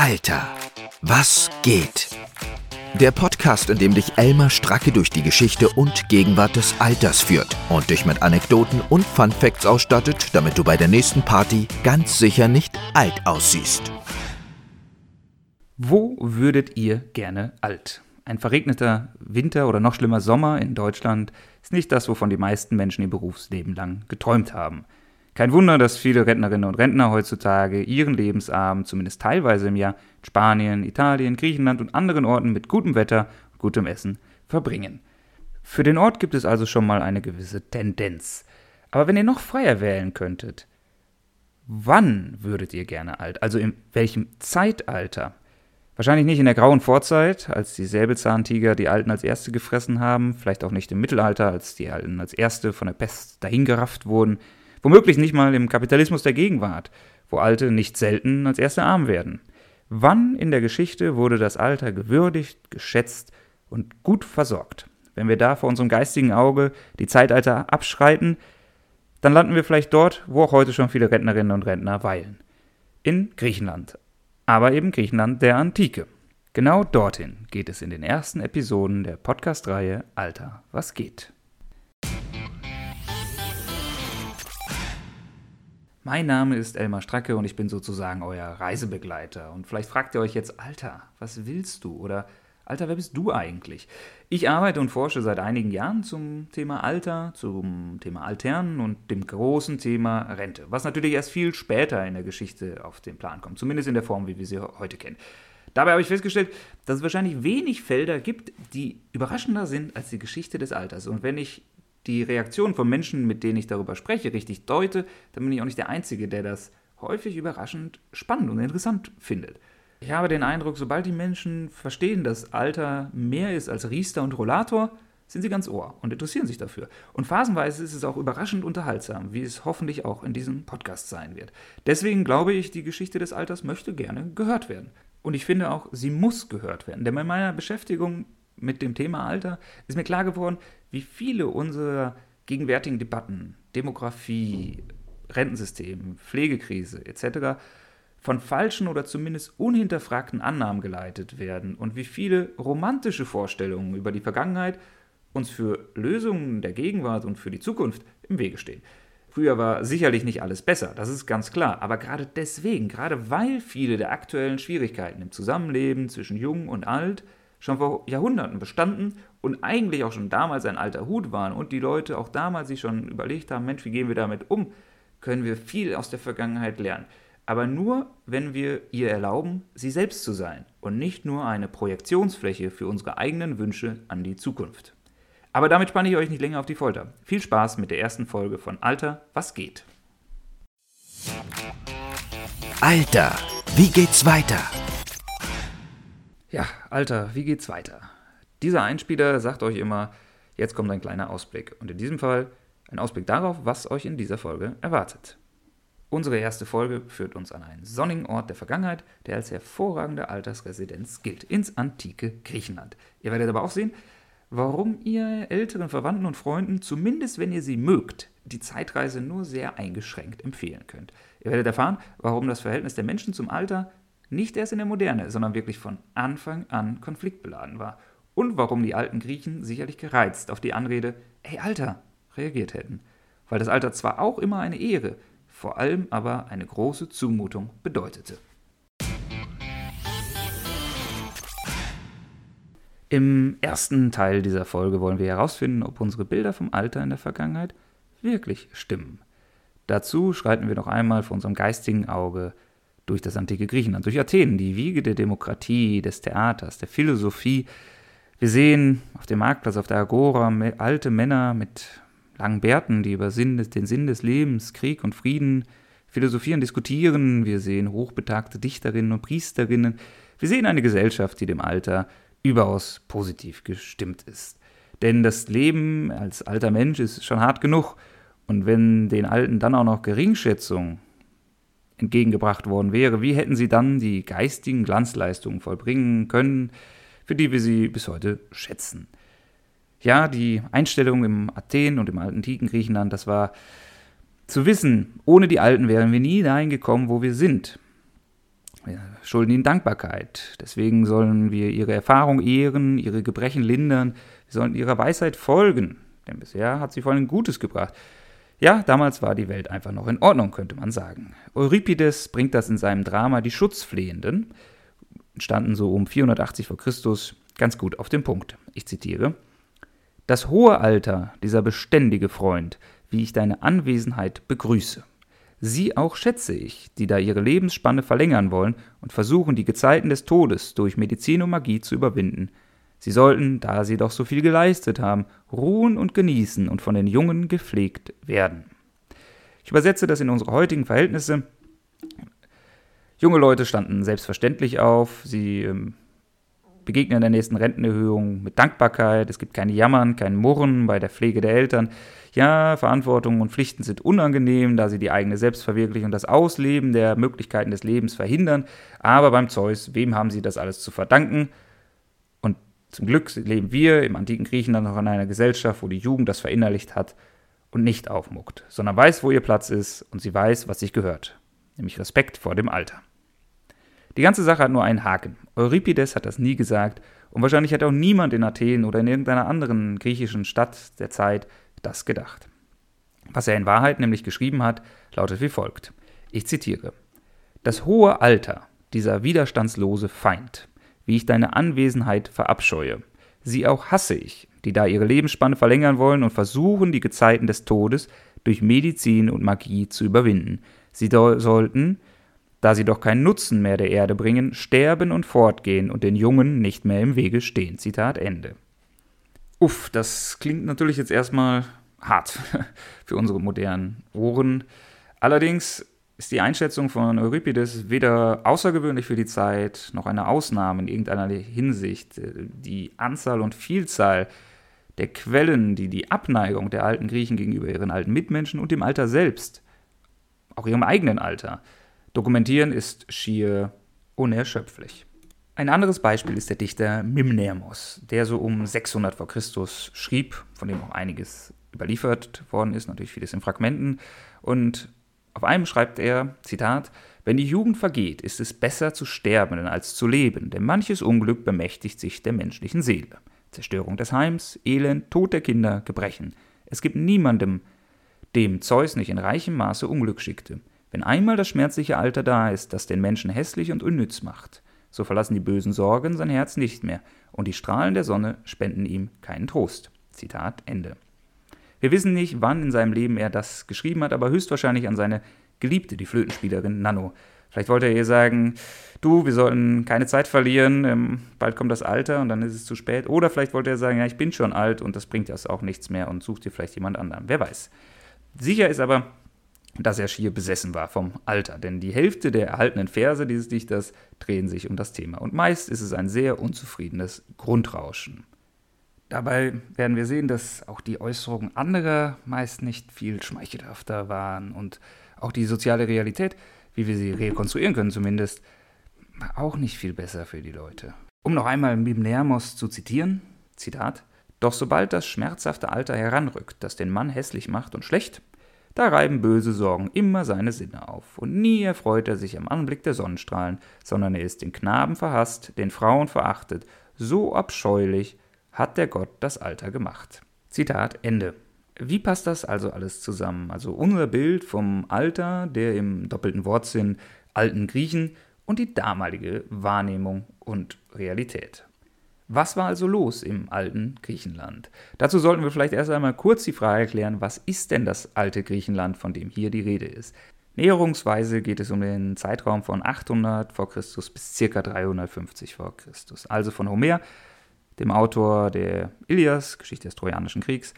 Alter, was geht? Der Podcast, in dem dich Elmar Stracke durch die Geschichte und Gegenwart des Alters führt und dich mit Anekdoten und Fun Facts ausstattet, damit du bei der nächsten Party ganz sicher nicht alt aussiehst. Wo würdet ihr gerne alt? Ein verregneter Winter oder noch schlimmer Sommer in Deutschland ist nicht das, wovon die meisten Menschen ihr Berufsleben lang geträumt haben. Kein Wunder, dass viele Rentnerinnen und Rentner heutzutage ihren Lebensabend zumindest teilweise im Jahr in Spanien, Italien, Griechenland und anderen Orten mit gutem Wetter und gutem Essen verbringen. Für den Ort gibt es also schon mal eine gewisse Tendenz. Aber wenn ihr noch freier wählen könntet, wann würdet ihr gerne alt? Also in welchem Zeitalter? Wahrscheinlich nicht in der grauen Vorzeit, als die Säbelzahntiger die Alten als Erste gefressen haben, vielleicht auch nicht im Mittelalter, als die Alten als Erste von der Pest dahingerafft wurden, Womöglich nicht mal im Kapitalismus der Gegenwart, wo Alte nicht selten als Erste arm werden. Wann in der Geschichte wurde das Alter gewürdigt, geschätzt und gut versorgt? Wenn wir da vor unserem geistigen Auge die Zeitalter abschreiten, dann landen wir vielleicht dort, wo auch heute schon viele Rentnerinnen und Rentner weilen. In Griechenland. Aber eben Griechenland der Antike. Genau dorthin geht es in den ersten Episoden der Podcast-Reihe Alter, was geht? Mein Name ist Elmar Stracke und ich bin sozusagen euer Reisebegleiter. Und vielleicht fragt ihr euch jetzt, Alter, was willst du? Oder Alter, wer bist du eigentlich? Ich arbeite und forsche seit einigen Jahren zum Thema Alter, zum Thema Altern und dem großen Thema Rente, was natürlich erst viel später in der Geschichte auf den Plan kommt, zumindest in der Form, wie wir sie heute kennen. Dabei habe ich festgestellt, dass es wahrscheinlich wenig Felder gibt, die überraschender sind als die Geschichte des Alters. Und wenn ich die Reaktion von Menschen, mit denen ich darüber spreche, richtig deute, dann bin ich auch nicht der Einzige, der das häufig überraschend spannend und interessant findet. Ich habe den Eindruck, sobald die Menschen verstehen, dass Alter mehr ist als Riester und Rollator, sind sie ganz ohr und interessieren sich dafür. Und phasenweise ist es auch überraschend unterhaltsam, wie es hoffentlich auch in diesem Podcast sein wird. Deswegen glaube ich, die Geschichte des Alters möchte gerne gehört werden. Und ich finde auch, sie muss gehört werden. Denn bei meiner Beschäftigung mit dem Thema Alter ist mir klar geworden, wie viele unserer gegenwärtigen Debatten, Demografie, Rentensystem, Pflegekrise etc. von falschen oder zumindest unhinterfragten Annahmen geleitet werden und wie viele romantische Vorstellungen über die Vergangenheit uns für Lösungen der Gegenwart und für die Zukunft im Wege stehen. Früher war sicherlich nicht alles besser, das ist ganz klar, aber gerade deswegen, gerade weil viele der aktuellen Schwierigkeiten im Zusammenleben zwischen Jung und Alt schon vor Jahrhunderten bestanden und eigentlich auch schon damals ein alter Hut waren und die Leute auch damals sich schon überlegt haben, Mensch, wie gehen wir damit um, können wir viel aus der Vergangenheit lernen. Aber nur, wenn wir ihr erlauben, sie selbst zu sein und nicht nur eine Projektionsfläche für unsere eigenen Wünsche an die Zukunft. Aber damit spanne ich euch nicht länger auf die Folter. Viel Spaß mit der ersten Folge von Alter, was geht? Alter, wie geht's weiter? Ja, Alter, wie geht's weiter? Dieser Einspieler sagt euch immer, jetzt kommt ein kleiner Ausblick. Und in diesem Fall ein Ausblick darauf, was euch in dieser Folge erwartet. Unsere erste Folge führt uns an einen sonnigen Ort der Vergangenheit, der als hervorragende Altersresidenz gilt, ins antike Griechenland. Ihr werdet aber auch sehen, warum ihr älteren Verwandten und Freunden, zumindest wenn ihr sie mögt, die Zeitreise nur sehr eingeschränkt empfehlen könnt. Ihr werdet erfahren, warum das Verhältnis der Menschen zum Alter nicht erst in der Moderne, sondern wirklich von Anfang an konfliktbeladen war. Und warum die alten Griechen sicherlich gereizt auf die Anrede, ey Alter, reagiert hätten. Weil das Alter zwar auch immer eine Ehre, vor allem aber eine große Zumutung bedeutete. Im ersten Teil dieser Folge wollen wir herausfinden, ob unsere Bilder vom Alter in der Vergangenheit wirklich stimmen. Dazu schreiten wir noch einmal vor unserem geistigen Auge durch das antike Griechenland, durch Athen, die Wiege der Demokratie, des Theaters, der Philosophie. Wir sehen auf dem Marktplatz, auf der Agora, alte Männer mit langen Bärten, die über Sinn, den Sinn des Lebens, Krieg und Frieden philosophieren, diskutieren. Wir sehen hochbetagte Dichterinnen und Priesterinnen. Wir sehen eine Gesellschaft, die dem Alter überaus positiv gestimmt ist. Denn das Leben als alter Mensch ist schon hart genug. Und wenn den Alten dann auch noch Geringschätzung entgegengebracht worden wäre, wie hätten sie dann die geistigen Glanzleistungen vollbringen können, für die wir sie bis heute schätzen. Ja, die Einstellung im Athen und im antiken Griechenland, das war zu wissen, ohne die Alten wären wir nie dahin gekommen, wo wir sind. Wir schulden ihnen Dankbarkeit. Deswegen sollen wir ihre Erfahrung ehren, ihre Gebrechen lindern, wir sollen ihrer Weisheit folgen, denn bisher hat sie vor allem Gutes gebracht. Ja, damals war die Welt einfach noch in Ordnung, könnte man sagen. Euripides bringt das in seinem Drama Die Schutzflehenden, entstanden so um 480 v. Chr., ganz gut auf den Punkt. Ich zitiere: Das hohe Alter, dieser beständige Freund, wie ich deine Anwesenheit begrüße. Sie auch schätze ich, die da ihre Lebensspanne verlängern wollen und versuchen, die Gezeiten des Todes durch Medizin und Magie zu überwinden. Sie sollten, da sie doch so viel geleistet haben, ruhen und genießen und von den Jungen gepflegt werden. Ich übersetze das in unsere heutigen Verhältnisse. Junge Leute standen selbstverständlich auf, sie ähm, begegnen der nächsten Rentenerhöhung mit Dankbarkeit, es gibt kein Jammern, kein Murren bei der Pflege der Eltern, ja, Verantwortung und Pflichten sind unangenehm, da sie die eigene Selbstverwirklichung, das Ausleben der Möglichkeiten des Lebens verhindern. Aber beim Zeus, wem haben sie das alles zu verdanken? Zum Glück leben wir im antiken Griechenland noch in einer Gesellschaft, wo die Jugend das verinnerlicht hat und nicht aufmuckt, sondern weiß, wo ihr Platz ist und sie weiß, was sich gehört, nämlich Respekt vor dem Alter. Die ganze Sache hat nur einen Haken. Euripides hat das nie gesagt und wahrscheinlich hat auch niemand in Athen oder in irgendeiner anderen griechischen Stadt der Zeit das gedacht. Was er in Wahrheit nämlich geschrieben hat, lautet wie folgt. Ich zitiere. Das hohe Alter, dieser widerstandslose Feind, wie ich deine Anwesenheit verabscheue, sie auch hasse ich, die da ihre Lebensspanne verlängern wollen und versuchen, die Gezeiten des Todes durch Medizin und Magie zu überwinden. Sie sollten, da sie doch keinen Nutzen mehr der Erde bringen, sterben und fortgehen und den Jungen nicht mehr im Wege stehen. Zitat Ende. Uff, das klingt natürlich jetzt erstmal hart für unsere modernen Ohren. Allerdings ist die Einschätzung von Euripides weder außergewöhnlich für die Zeit noch eine Ausnahme in irgendeiner Hinsicht. Die Anzahl und Vielzahl der Quellen, die die Abneigung der alten Griechen gegenüber ihren alten Mitmenschen und dem Alter selbst, auch ihrem eigenen Alter, dokumentieren, ist schier unerschöpflich. Ein anderes Beispiel ist der Dichter Mimnermos, der so um 600 v. Chr. schrieb, von dem auch einiges überliefert worden ist, natürlich vieles in Fragmenten. Und auf einem schreibt er, Zitat, Wenn die Jugend vergeht, ist es besser zu sterben als zu leben, denn manches Unglück bemächtigt sich der menschlichen Seele. Zerstörung des Heims, Elend, Tod der Kinder, Gebrechen. Es gibt niemandem, dem Zeus nicht in reichem Maße Unglück schickte. Wenn einmal das schmerzliche Alter da ist, das den Menschen hässlich und unnütz macht, so verlassen die bösen Sorgen sein Herz nicht mehr, und die Strahlen der Sonne spenden ihm keinen Trost. Zitat Ende. Wir wissen nicht, wann in seinem Leben er das geschrieben hat, aber höchstwahrscheinlich an seine Geliebte, die Flötenspielerin Nano. Vielleicht wollte er ihr sagen, du, wir sollten keine Zeit verlieren, ähm, bald kommt das Alter und dann ist es zu spät. Oder vielleicht wollte er sagen, ja, ich bin schon alt und das bringt jetzt auch nichts mehr und such dir vielleicht jemand anderen. Wer weiß. Sicher ist aber, dass er schier besessen war vom Alter, denn die Hälfte der erhaltenen Verse dieses Dichters drehen sich um das Thema und meist ist es ein sehr unzufriedenes Grundrauschen. Dabei werden wir sehen, dass auch die Äußerungen anderer meist nicht viel schmeichelhafter waren und auch die soziale Realität, wie wir sie rekonstruieren können zumindest, war auch nicht viel besser für die Leute. Um noch einmal Mimnermos zu zitieren, Zitat, Doch sobald das schmerzhafte Alter heranrückt, das den Mann hässlich macht und schlecht, da reiben böse Sorgen immer seine Sinne auf, und nie erfreut er sich am Anblick der Sonnenstrahlen, sondern er ist den Knaben verhasst, den Frauen verachtet, so abscheulich hat der Gott das Alter gemacht. Zitat Ende. Wie passt das also alles zusammen? Also unser Bild vom Alter, der im doppelten Wortsinn alten Griechen und die damalige Wahrnehmung und Realität. Was war also los im alten Griechenland? Dazu sollten wir vielleicht erst einmal kurz die Frage klären, was ist denn das alte Griechenland, von dem hier die Rede ist? Näherungsweise geht es um den Zeitraum von 800 v. Chr. bis ca. 350 v. Chr. Also von Homer, dem Autor der Ilias, Geschichte des Trojanischen Kriegs,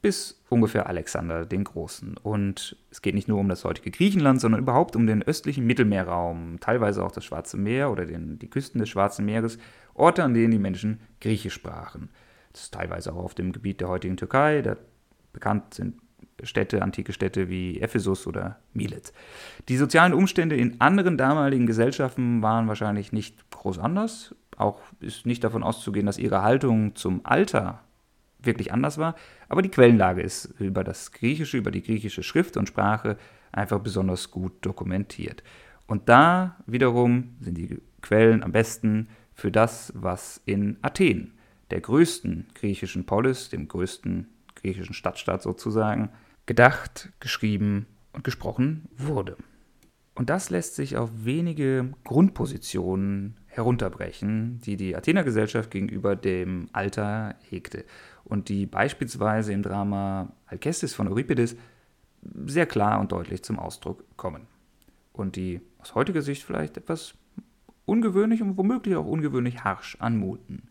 bis ungefähr Alexander den Großen. Und es geht nicht nur um das heutige Griechenland, sondern überhaupt um den östlichen Mittelmeerraum, teilweise auch das Schwarze Meer oder den, die Küsten des Schwarzen Meeres Orte, an denen die Menschen Griechisch sprachen. Das ist teilweise auch auf dem Gebiet der heutigen Türkei. Da bekannt sind Städte, antike Städte wie Ephesus oder Milet. Die sozialen Umstände in anderen damaligen Gesellschaften waren wahrscheinlich nicht groß anders. Auch ist nicht davon auszugehen, dass ihre Haltung zum Alter wirklich anders war. Aber die Quellenlage ist über das Griechische, über die griechische Schrift und Sprache einfach besonders gut dokumentiert. Und da wiederum sind die Quellen am besten für das, was in Athen, der größten griechischen Polis, dem größten griechischen Stadtstaat sozusagen, gedacht, geschrieben und gesprochen wurde. Und das lässt sich auf wenige Grundpositionen herunterbrechen, die die Athener Gesellschaft gegenüber dem Alter hegte und die beispielsweise im Drama Alcestis von Euripides sehr klar und deutlich zum Ausdruck kommen. Und die aus heutiger Sicht vielleicht etwas ungewöhnlich und womöglich auch ungewöhnlich harsch anmuten.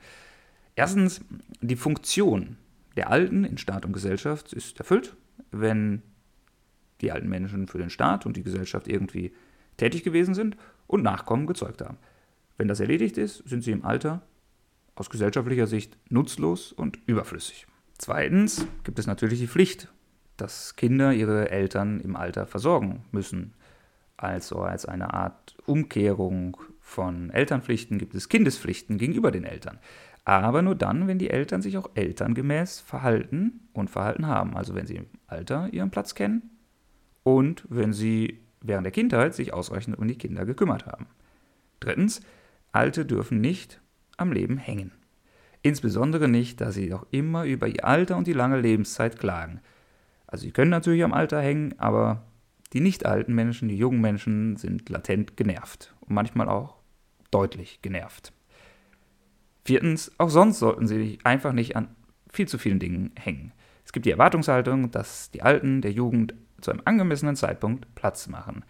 Erstens, die Funktion der Alten in Staat und Gesellschaft ist erfüllt, wenn die alten Menschen für den Staat und die Gesellschaft irgendwie tätig gewesen sind und Nachkommen gezeugt haben. Wenn das erledigt ist, sind sie im Alter aus gesellschaftlicher Sicht nutzlos und überflüssig. Zweitens gibt es natürlich die Pflicht, dass Kinder ihre Eltern im Alter versorgen müssen. Also als eine Art Umkehrung von Elternpflichten gibt es Kindespflichten gegenüber den Eltern. Aber nur dann, wenn die Eltern sich auch elterngemäß verhalten und verhalten haben. Also wenn sie im Alter ihren Platz kennen und wenn sie während der Kindheit sich ausreichend um die Kinder gekümmert haben. Drittens, Alte dürfen nicht am Leben hängen. Insbesondere nicht, da sie auch immer über ihr Alter und die lange Lebenszeit klagen. Also sie können natürlich am Alter hängen, aber die nicht alten Menschen, die jungen Menschen sind latent genervt und manchmal auch deutlich genervt. Viertens, auch sonst sollten sie einfach nicht an viel zu vielen Dingen hängen. Es gibt die Erwartungshaltung, dass die Alten der Jugend zu einem angemessenen Zeitpunkt Platz machen.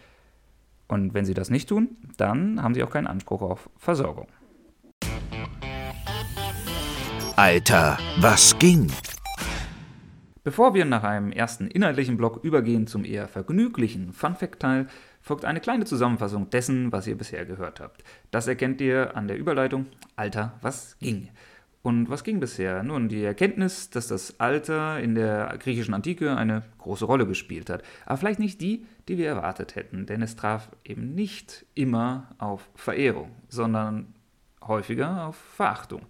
Und wenn sie das nicht tun, dann haben sie auch keinen Anspruch auf Versorgung. Alter, was ging? Bevor wir nach einem ersten inhaltlichen Block übergehen zum eher vergnüglichen Fun-Fact-Teil, folgt eine kleine Zusammenfassung dessen, was ihr bisher gehört habt. Das erkennt ihr an der Überleitung Alter, was ging? Und was ging bisher? Nun, die Erkenntnis, dass das Alter in der griechischen Antike eine große Rolle gespielt hat. Aber vielleicht nicht die, die wir erwartet hätten, denn es traf eben nicht immer auf Verehrung, sondern häufiger auf Verachtung.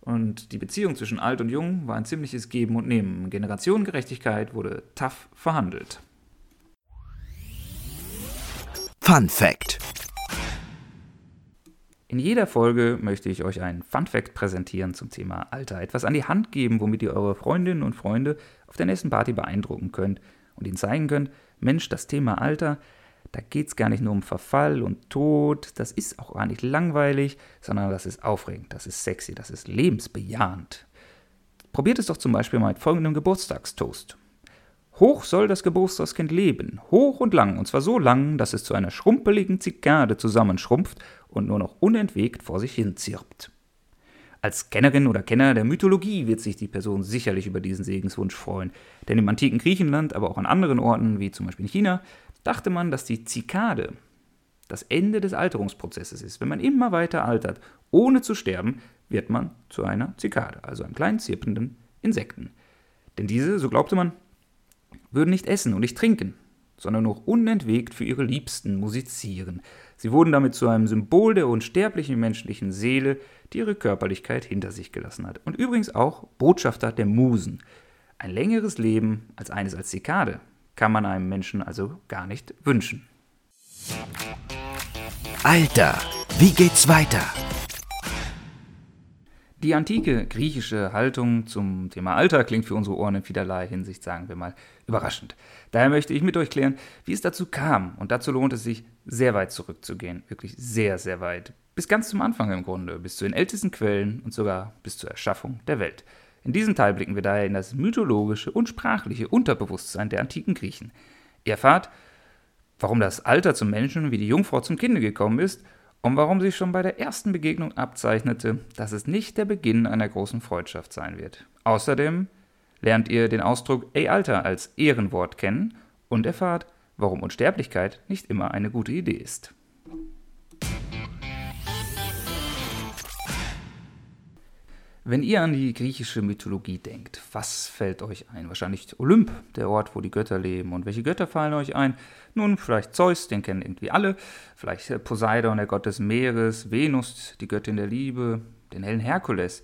Und die Beziehung zwischen Alt und Jung war ein ziemliches Geben und Nehmen. Generationengerechtigkeit wurde tough verhandelt. Fun Fact in jeder Folge möchte ich euch einen Fun Fact präsentieren zum Thema Alter. Etwas an die Hand geben, womit ihr eure Freundinnen und Freunde auf der nächsten Party beeindrucken könnt und ihnen zeigen könnt, Mensch, das Thema Alter, da geht es gar nicht nur um Verfall und Tod, das ist auch gar nicht langweilig, sondern das ist aufregend, das ist sexy, das ist lebensbejahend. Probiert es doch zum Beispiel mal mit folgendem Geburtstagstoast. Hoch soll das Geburtstagskind leben, hoch und lang, und zwar so lang, dass es zu einer schrumpeligen Zikade zusammenschrumpft und nur noch unentwegt vor sich hin zirpt. Als Kennerin oder Kenner der Mythologie wird sich die Person sicherlich über diesen Segenswunsch freuen, denn im antiken Griechenland, aber auch an anderen Orten, wie zum Beispiel in China, dachte man, dass die Zikade das Ende des Alterungsprozesses ist. Wenn man immer weiter altert, ohne zu sterben, wird man zu einer Zikade, also einem kleinen zirpenden Insekten. Denn diese, so glaubte man, würden nicht essen und nicht trinken, sondern nur unentwegt für ihre Liebsten musizieren. Sie wurden damit zu einem Symbol der unsterblichen menschlichen Seele, die ihre Körperlichkeit hinter sich gelassen hat. Und übrigens auch Botschafter der Musen. Ein längeres Leben als eines als Zikade kann man einem Menschen also gar nicht wünschen. Alter, wie geht's weiter? Die antike griechische Haltung zum Thema Alter klingt für unsere Ohren in vielerlei Hinsicht, sagen wir mal, überraschend. Daher möchte ich mit euch klären, wie es dazu kam. Und dazu lohnt es sich, sehr weit zurückzugehen. Wirklich sehr, sehr weit. Bis ganz zum Anfang im Grunde, bis zu den ältesten Quellen und sogar bis zur Erschaffung der Welt. In diesem Teil blicken wir daher in das mythologische und sprachliche Unterbewusstsein der antiken Griechen. Ihr erfahrt, warum das Alter zum Menschen wie die Jungfrau zum Kinde gekommen ist und warum sich schon bei der ersten Begegnung abzeichnete, dass es nicht der Beginn einer großen Freundschaft sein wird. Außerdem lernt ihr den Ausdruck Ey Alter als Ehrenwort kennen und erfahrt, warum Unsterblichkeit nicht immer eine gute Idee ist. Wenn ihr an die griechische Mythologie denkt, was fällt euch ein? Wahrscheinlich Olymp, der Ort, wo die Götter leben. Und welche Götter fallen euch ein? Nun, vielleicht Zeus, den kennen irgendwie alle. Vielleicht Poseidon, der Gott des Meeres. Venus, die Göttin der Liebe. Den hellen Herkules.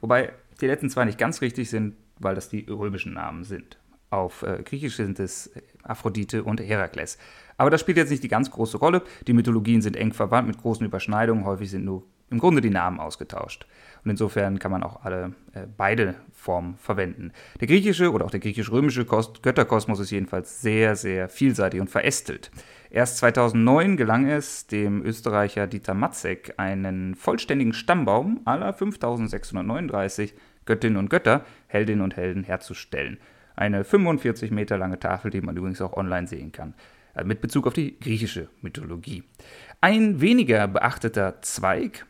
Wobei die letzten zwei nicht ganz richtig sind, weil das die römischen Namen sind. Auf äh, Griechisch sind es Aphrodite und Herakles. Aber das spielt jetzt nicht die ganz große Rolle. Die Mythologien sind eng verwandt mit großen Überschneidungen. Häufig sind nur im Grunde die Namen ausgetauscht. Und insofern kann man auch alle äh, beide Formen verwenden. Der griechische oder auch der griechisch-römische Götterkosmos ist jedenfalls sehr, sehr vielseitig und verästelt. Erst 2009 gelang es dem Österreicher Dieter Matzek, einen vollständigen Stammbaum aller 5639 Göttinnen und Götter, Heldinnen und Helden herzustellen. Eine 45 Meter lange Tafel, die man übrigens auch online sehen kann, äh, mit Bezug auf die griechische Mythologie. Ein weniger beachteter Zweig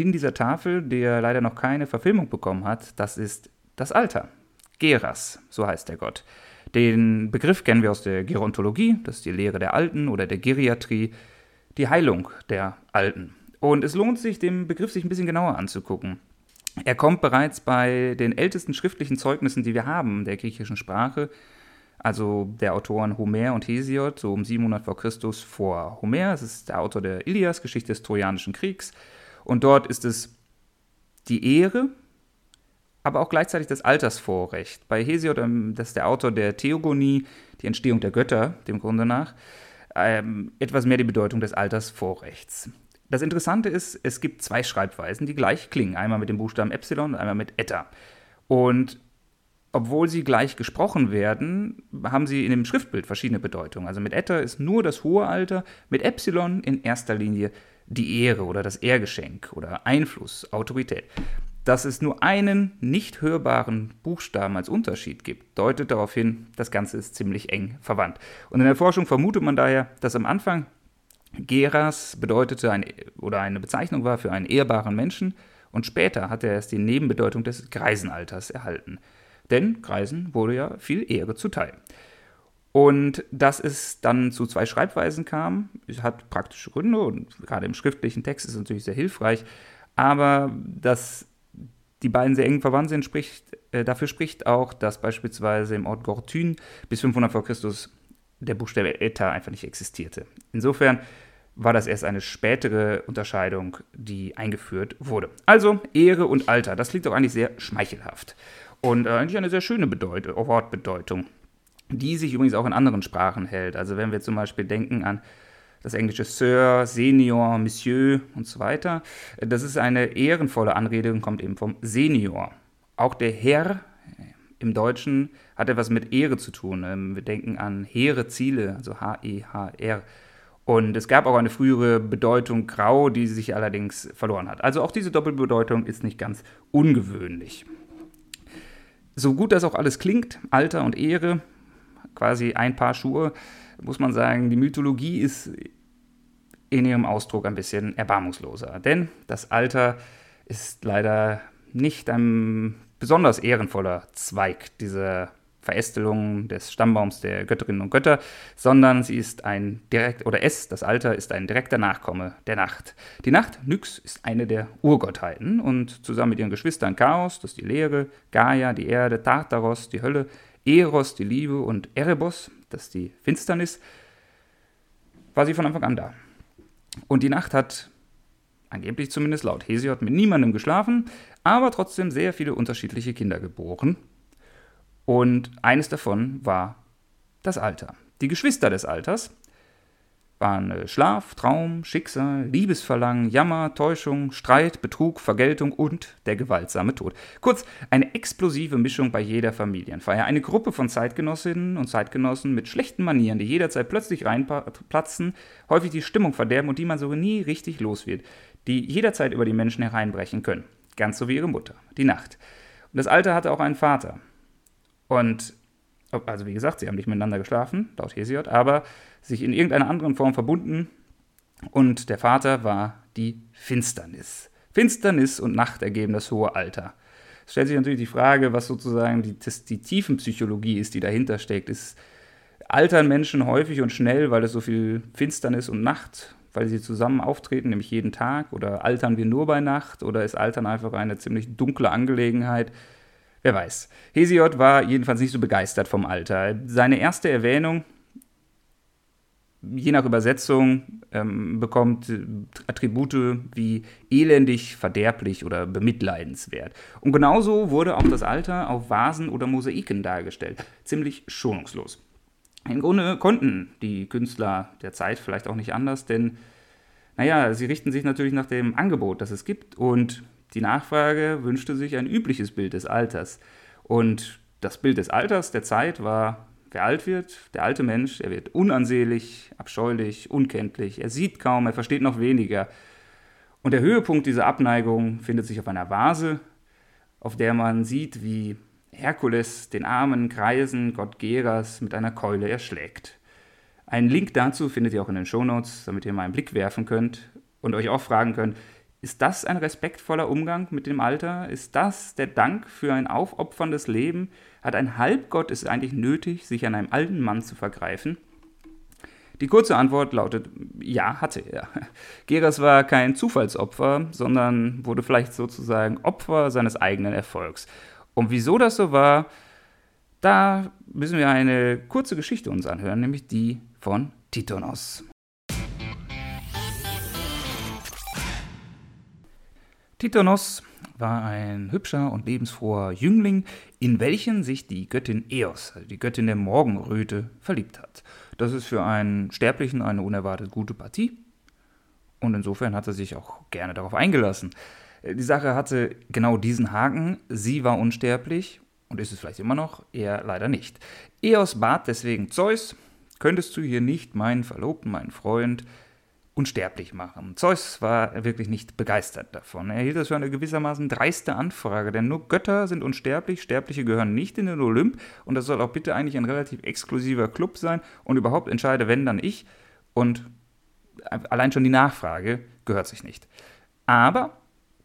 in dieser Tafel, der leider noch keine Verfilmung bekommen hat, das ist das Alter. Geras, so heißt der Gott. Den Begriff kennen wir aus der Gerontologie, das ist die Lehre der Alten, oder der Geriatrie, die Heilung der Alten. Und es lohnt sich, den Begriff sich ein bisschen genauer anzugucken. Er kommt bereits bei den ältesten schriftlichen Zeugnissen, die wir haben, der griechischen Sprache, also der Autoren Homer und Hesiod, so um 700 v. Chr. vor. Homer, das ist der Autor der Ilias, Geschichte des Trojanischen Kriegs, und dort ist es die Ehre, aber auch gleichzeitig das Altersvorrecht. Bei Hesiod, ähm, das ist der Autor der Theogonie, die Entstehung der Götter, dem Grunde nach, ähm, etwas mehr die Bedeutung des Altersvorrechts. Das Interessante ist, es gibt zwei Schreibweisen, die gleich klingen. Einmal mit dem Buchstaben Epsilon und einmal mit Eta. Und obwohl sie gleich gesprochen werden, haben sie in dem Schriftbild verschiedene Bedeutungen. Also mit Eta ist nur das hohe Alter, mit Epsilon in erster Linie die Ehre oder das Ehrgeschenk oder Einfluss, Autorität. Dass es nur einen nicht hörbaren Buchstaben als Unterschied gibt, deutet darauf hin, das Ganze ist ziemlich eng verwandt. Und in der Forschung vermutet man daher, dass am Anfang Geras bedeutete ein, oder eine Bezeichnung war für einen ehrbaren Menschen und später hat er erst die Nebenbedeutung des Greisenalters erhalten. Denn Greisen wurde ja viel Ehre zuteil. Und dass es dann zu zwei Schreibweisen kam, hat praktische Gründe und gerade im schriftlichen Text ist es natürlich sehr hilfreich. Aber dass die beiden sehr eng verwandt sind, spricht, äh, dafür spricht auch, dass beispielsweise im Ort Gortyn bis 500 v. Chr. der Buchstabe Eta einfach nicht existierte. Insofern war das erst eine spätere Unterscheidung, die eingeführt wurde. Also Ehre und Alter, das klingt doch eigentlich sehr schmeichelhaft und äh, eigentlich eine sehr schöne Bedeut Wortbedeutung die sich übrigens auch in anderen Sprachen hält. Also wenn wir zum Beispiel denken an das englische Sir, Senior, Monsieur und so weiter, das ist eine ehrenvolle Anrede und kommt eben vom Senior. Auch der Herr im Deutschen hat etwas mit Ehre zu tun. Ähm, wir denken an hehre Ziele, also H-E-H-R. Und es gab auch eine frühere Bedeutung grau, die sich allerdings verloren hat. Also auch diese Doppelbedeutung ist nicht ganz ungewöhnlich. So gut das auch alles klingt, Alter und Ehre, quasi ein Paar Schuhe, muss man sagen, die Mythologie ist in ihrem Ausdruck ein bisschen erbarmungsloser. Denn das Alter ist leider nicht ein besonders ehrenvoller Zweig dieser Verästelung des Stammbaums der Götterinnen und Götter, sondern sie ist ein direkt, oder es, das Alter, ist ein direkter Nachkomme der Nacht. Die Nacht, Nyx, ist eine der Urgottheiten und zusammen mit ihren Geschwistern Chaos, das ist die Leere, Gaia, die Erde, Tartaros, die Hölle, Eros, die Liebe, und Erebos, das ist die Finsternis, war sie von Anfang an da. Und die Nacht hat, angeblich zumindest laut Hesiod, mit niemandem geschlafen, aber trotzdem sehr viele unterschiedliche Kinder geboren. Und eines davon war das Alter. Die Geschwister des Alters waren äh, Schlaf, Traum, Schicksal, Liebesverlangen, Jammer, Täuschung, Streit, Betrug, Vergeltung und der gewaltsame Tod. Kurz, eine explosive Mischung bei jeder Familienfeier. Eine Gruppe von Zeitgenossinnen und Zeitgenossen mit schlechten Manieren, die jederzeit plötzlich reinplatzen, häufig die Stimmung verderben und die man so nie richtig los wird, die jederzeit über die Menschen hereinbrechen können. Ganz so wie ihre Mutter, die Nacht. Und das Alte hatte auch einen Vater. Und also wie gesagt, sie haben nicht miteinander geschlafen, laut Hesiod, aber sich in irgendeiner anderen Form verbunden. Und der Vater war die Finsternis. Finsternis und Nacht ergeben das hohe Alter. Es stellt sich natürlich die Frage, was sozusagen die, die Tiefenpsychologie ist, die dahinter steckt. Ist, altern Menschen häufig und schnell, weil es so viel Finsternis und Nacht, weil sie zusammen auftreten, nämlich jeden Tag? Oder altern wir nur bei Nacht? Oder ist Altern einfach eine ziemlich dunkle Angelegenheit? Wer weiß. Hesiod war jedenfalls nicht so begeistert vom Alter. Seine erste Erwähnung, je nach Übersetzung, ähm, bekommt Attribute wie elendig, verderblich oder bemitleidenswert. Und genauso wurde auch das Alter auf Vasen oder Mosaiken dargestellt. Ziemlich schonungslos. Im Grunde konnten die Künstler der Zeit vielleicht auch nicht anders, denn, naja, sie richten sich natürlich nach dem Angebot, das es gibt und die Nachfrage wünschte sich ein übliches Bild des Alters. Und das Bild des Alters der Zeit war, wer alt wird, der alte Mensch, er wird unansehlich, abscheulich, unkenntlich, er sieht kaum, er versteht noch weniger. Und der Höhepunkt dieser Abneigung findet sich auf einer Vase, auf der man sieht, wie Herkules den armen, greisen Gott Geras mit einer Keule erschlägt. Einen Link dazu findet ihr auch in den Shownotes, damit ihr mal einen Blick werfen könnt und euch auch fragen könnt, ist das ein respektvoller Umgang mit dem Alter? Ist das der Dank für ein aufopferndes Leben? Hat ein Halbgott es eigentlich nötig, sich an einem alten Mann zu vergreifen? Die kurze Antwort lautet, ja, hatte er. Geras war kein Zufallsopfer, sondern wurde vielleicht sozusagen Opfer seines eigenen Erfolgs. Und wieso das so war, da müssen wir eine kurze Geschichte uns anhören, nämlich die von Titonos. Titonos war ein hübscher und lebensfroher Jüngling, in welchen sich die Göttin Eos, also die Göttin der Morgenröte, verliebt hat. Das ist für einen Sterblichen eine unerwartet gute Partie. Und insofern hat er sich auch gerne darauf eingelassen. Die Sache hatte genau diesen Haken. Sie war unsterblich und ist es vielleicht immer noch, er leider nicht. Eos bat deswegen Zeus, könntest du hier nicht meinen Verlobten, meinen Freund, unsterblich machen. Zeus war wirklich nicht begeistert davon. Er hielt das für eine gewissermaßen dreiste Anfrage, denn nur Götter sind unsterblich, Sterbliche gehören nicht in den Olymp und das soll auch bitte eigentlich ein relativ exklusiver Club sein und überhaupt entscheide, wenn dann ich und allein schon die Nachfrage gehört sich nicht. Aber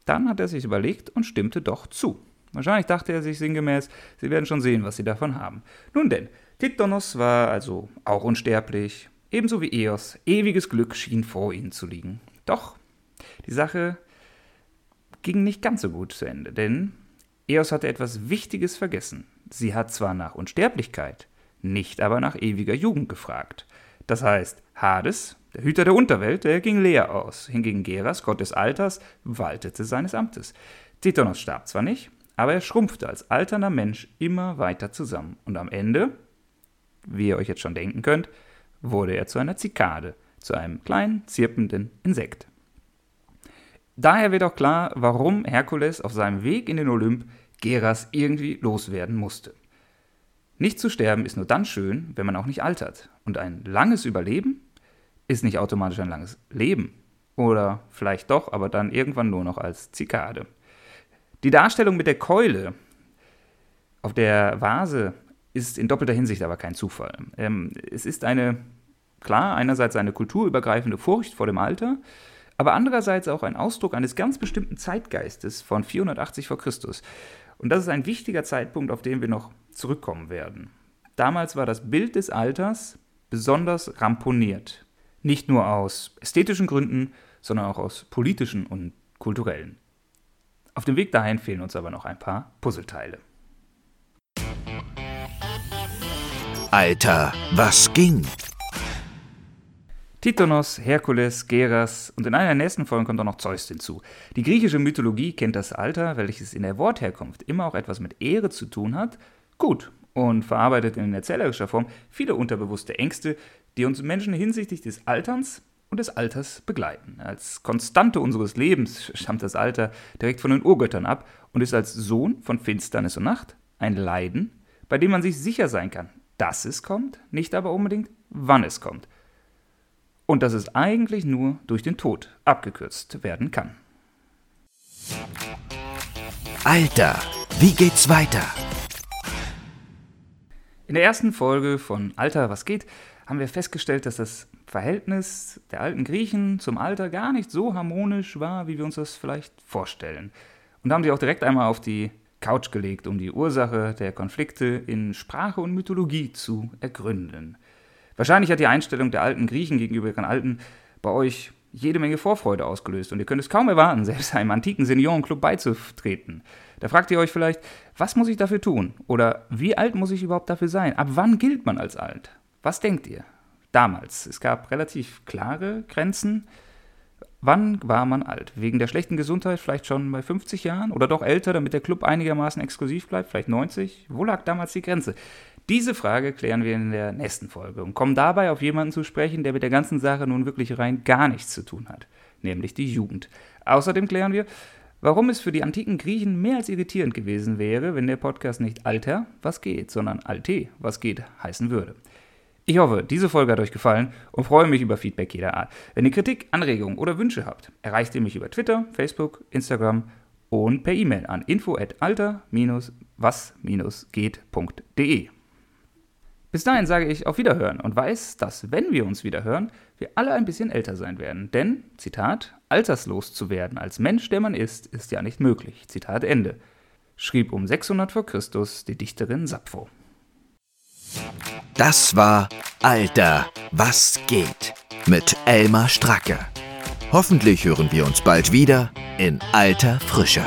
dann hat er sich überlegt und stimmte doch zu. Wahrscheinlich dachte er sich sinngemäß, sie werden schon sehen, was sie davon haben. Nun denn, Titonos war also auch unsterblich, Ebenso wie Eos, ewiges Glück schien vor ihnen zu liegen. Doch, die Sache ging nicht ganz so gut zu Ende, denn Eos hatte etwas Wichtiges vergessen. Sie hat zwar nach Unsterblichkeit, nicht aber nach ewiger Jugend gefragt. Das heißt, Hades, der Hüter der Unterwelt, der ging leer aus. Hingegen Geras, Gott des Alters, waltete seines Amtes. Titonos starb zwar nicht, aber er schrumpfte als alternder Mensch immer weiter zusammen. Und am Ende, wie ihr euch jetzt schon denken könnt, wurde er zu einer Zikade, zu einem kleinen, zirpenden Insekt. Daher wird auch klar, warum Herkules auf seinem Weg in den Olymp Geras irgendwie loswerden musste. Nicht zu sterben ist nur dann schön, wenn man auch nicht altert. Und ein langes Überleben ist nicht automatisch ein langes Leben. Oder vielleicht doch, aber dann irgendwann nur noch als Zikade. Die Darstellung mit der Keule auf der Vase ist in doppelter Hinsicht aber kein Zufall. Ähm, es ist eine, klar, einerseits eine kulturübergreifende Furcht vor dem Alter, aber andererseits auch ein Ausdruck eines ganz bestimmten Zeitgeistes von 480 v. Chr. Und das ist ein wichtiger Zeitpunkt, auf den wir noch zurückkommen werden. Damals war das Bild des Alters besonders ramponiert. Nicht nur aus ästhetischen Gründen, sondern auch aus politischen und kulturellen. Auf dem Weg dahin fehlen uns aber noch ein paar Puzzleteile. Alter, was ging? Titonos, Herkules, Geras und in einer der nächsten Folgen kommt auch noch Zeus hinzu. Die griechische Mythologie kennt das Alter, welches in der Wortherkunft immer auch etwas mit Ehre zu tun hat, gut und verarbeitet in erzählerischer Form viele unterbewusste Ängste, die uns Menschen hinsichtlich des Alterns und des Alters begleiten. Als Konstante unseres Lebens stammt das Alter direkt von den Urgöttern ab und ist als Sohn von Finsternis und Nacht ein Leiden, bei dem man sich sicher sein kann, dass es kommt, nicht aber unbedingt, wann es kommt. Und dass es eigentlich nur durch den Tod abgekürzt werden kann. Alter, wie geht's weiter? In der ersten Folge von Alter, was geht, haben wir festgestellt, dass das Verhältnis der alten Griechen zum Alter gar nicht so harmonisch war, wie wir uns das vielleicht vorstellen. Und haben sie auch direkt einmal auf die Couch gelegt, um die Ursache der Konflikte in Sprache und Mythologie zu ergründen. Wahrscheinlich hat die Einstellung der alten Griechen gegenüber ihren Alten bei euch jede Menge Vorfreude ausgelöst und ihr könnt es kaum erwarten, selbst einem antiken Seniorenclub beizutreten. Da fragt ihr euch vielleicht, was muss ich dafür tun? Oder wie alt muss ich überhaupt dafür sein? Ab wann gilt man als alt? Was denkt ihr? Damals. Es gab relativ klare Grenzen. Wann war man alt? Wegen der schlechten Gesundheit vielleicht schon bei 50 Jahren oder doch älter, damit der Club einigermaßen exklusiv bleibt, vielleicht 90? Wo lag damals die Grenze? Diese Frage klären wir in der nächsten Folge und kommen dabei auf jemanden zu sprechen, der mit der ganzen Sache nun wirklich rein gar nichts zu tun hat, nämlich die Jugend. Außerdem klären wir, warum es für die antiken Griechen mehr als irritierend gewesen wäre, wenn der Podcast nicht Alter, was geht, sondern Alte, was geht, heißen würde. Ich hoffe, diese Folge hat euch gefallen und freue mich über Feedback jeder Art. Wenn ihr Kritik, Anregungen oder Wünsche habt, erreicht ihr mich über Twitter, Facebook, Instagram und per E-Mail an info@alter-was-geht.de. Bis dahin sage ich auf Wiederhören und weiß, dass wenn wir uns wieder hören, wir alle ein bisschen älter sein werden. Denn, Zitat, alterslos zu werden als Mensch, der man ist, ist ja nicht möglich. Zitat Ende. Schrieb um 600 vor Christus die Dichterin Sappho. Das war Alter, was geht mit Elmar Stracke. Hoffentlich hören wir uns bald wieder in alter Frische.